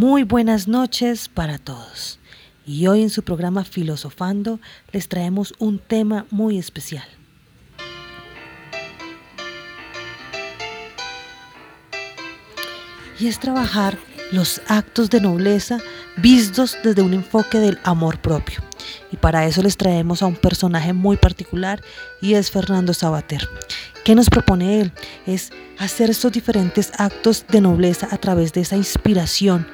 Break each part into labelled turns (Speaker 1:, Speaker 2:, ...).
Speaker 1: Muy buenas noches para todos. Y hoy en su programa Filosofando les traemos un tema muy especial. Y es trabajar los actos de nobleza vistos desde un enfoque del amor propio. Y para eso les traemos a un personaje muy particular y es Fernando Sabater. ¿Qué nos propone él? Es hacer estos diferentes actos de nobleza a través de esa inspiración,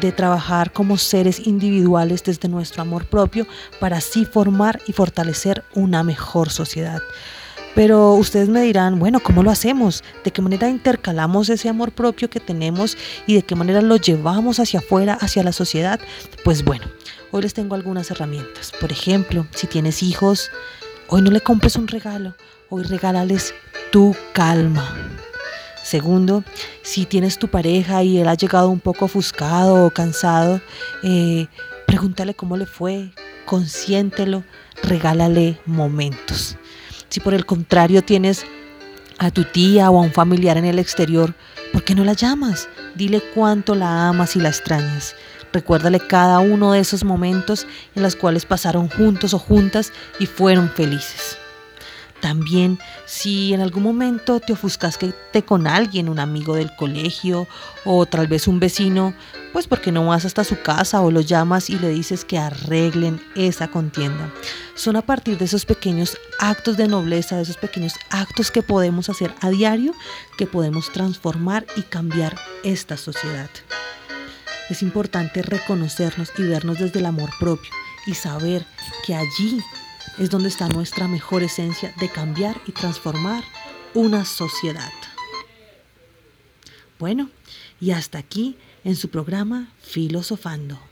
Speaker 1: de trabajar como seres individuales desde nuestro amor propio para así formar y fortalecer una mejor sociedad. Pero ustedes me dirán, bueno, ¿cómo lo hacemos? ¿De qué manera intercalamos ese amor propio que tenemos y de qué manera lo llevamos hacia afuera, hacia la sociedad? Pues bueno, hoy les tengo algunas herramientas. Por ejemplo, si tienes hijos, hoy no le compres un regalo, hoy regálales tu calma. Segundo, si tienes tu pareja y él ha llegado un poco ofuscado o cansado, eh, pregúntale cómo le fue, consiéntelo, regálale momentos. Si por el contrario tienes a tu tía o a un familiar en el exterior, ¿por qué no la llamas? Dile cuánto la amas y la extrañas. Recuérdale cada uno de esos momentos en los cuales pasaron juntos o juntas y fueron felices. También si en algún momento te ofuscaste con alguien, un amigo del colegio o tal vez un vecino, pues porque no vas hasta su casa o lo llamas y le dices que arreglen esa contienda. Son a partir de esos pequeños actos de nobleza, de esos pequeños actos que podemos hacer a diario, que podemos transformar y cambiar esta sociedad. Es importante reconocernos y vernos desde el amor propio y saber que allí es donde está nuestra mejor esencia de cambiar y transformar una sociedad. Bueno, y hasta aquí en su programa Filosofando.